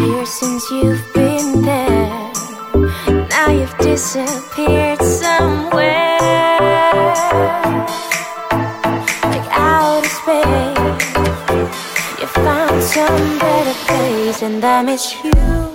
years since you've been there. Now you've disappeared somewhere, like outer space. You found some better place, and that is you.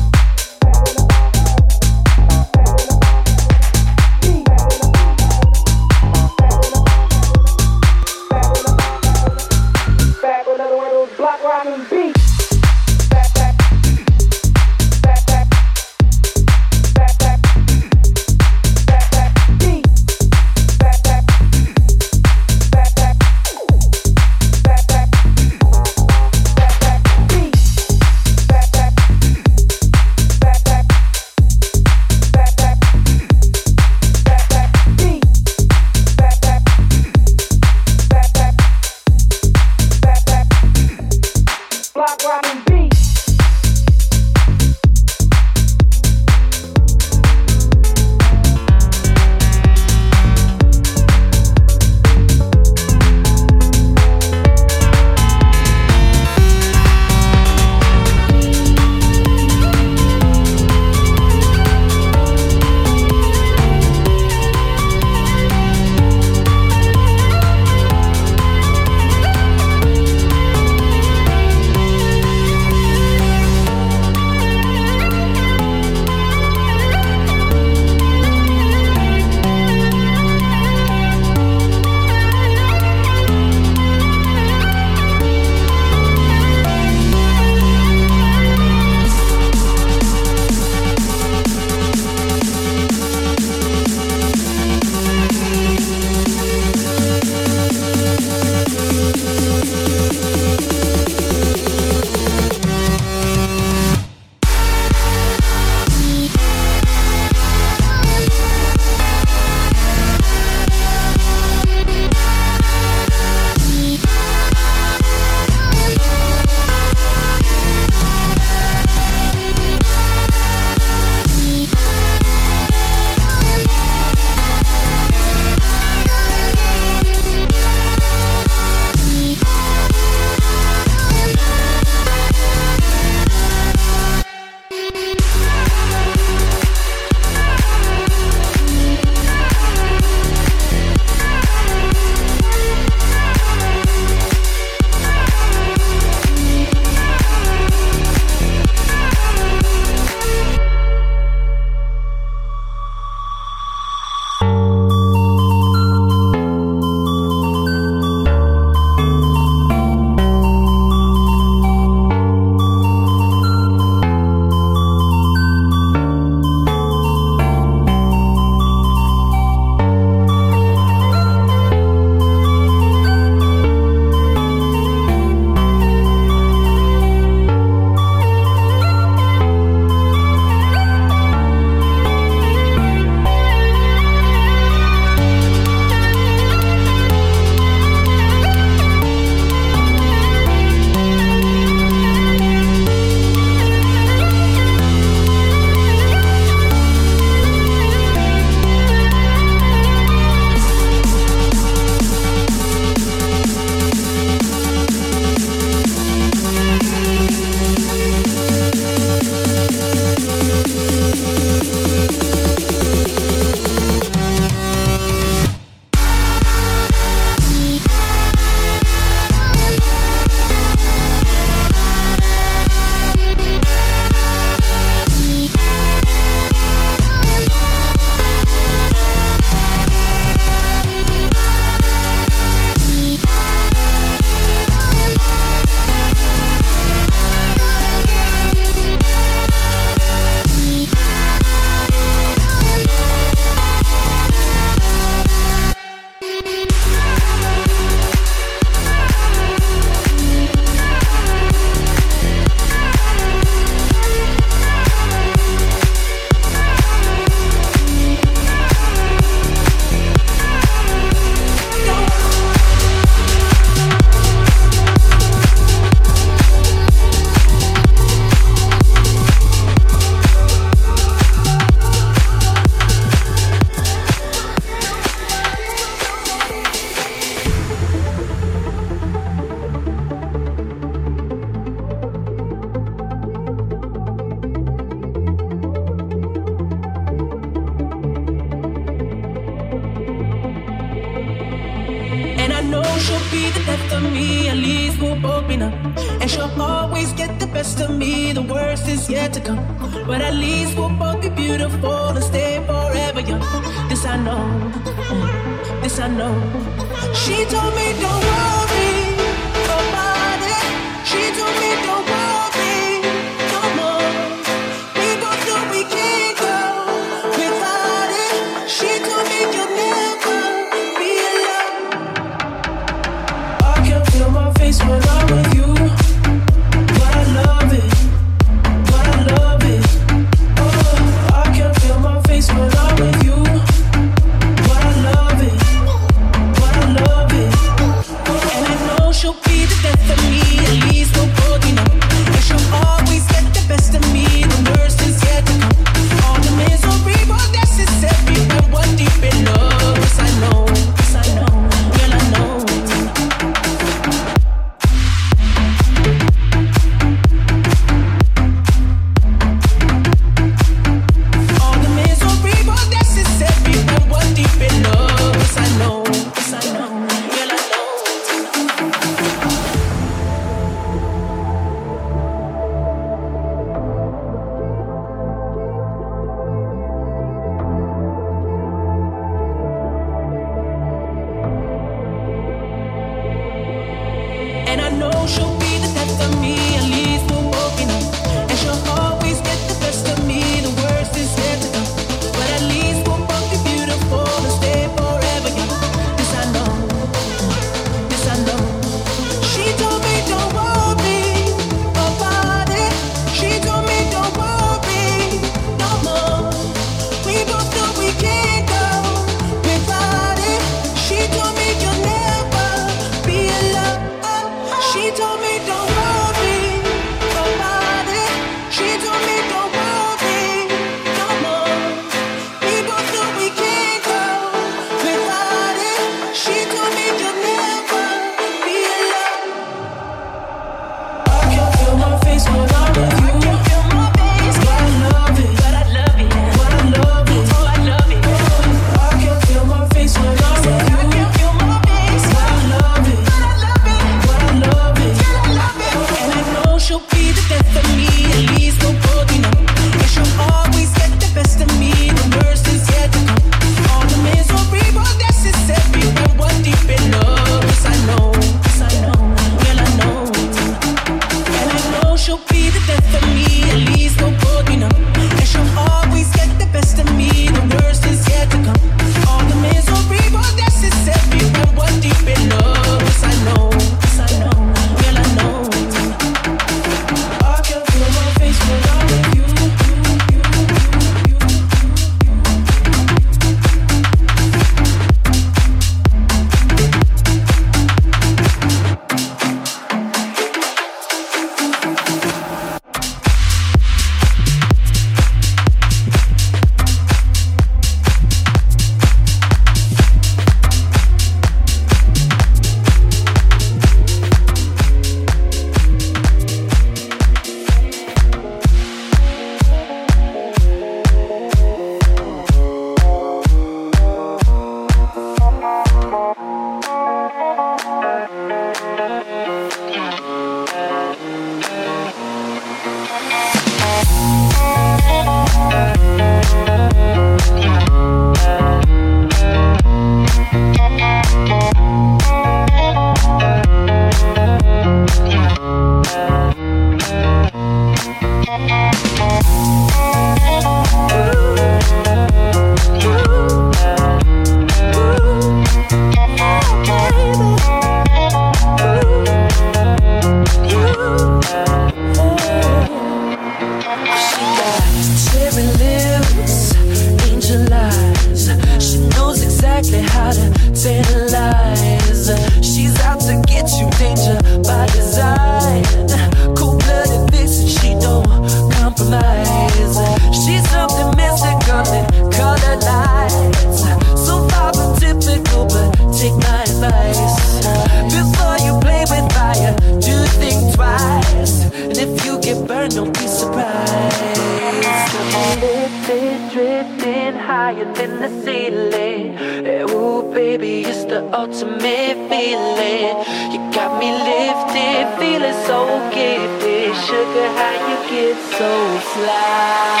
fly.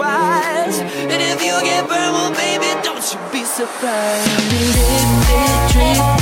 twice. And if you get burned, well, baby, don't you be surprised. Drip, drip, drip.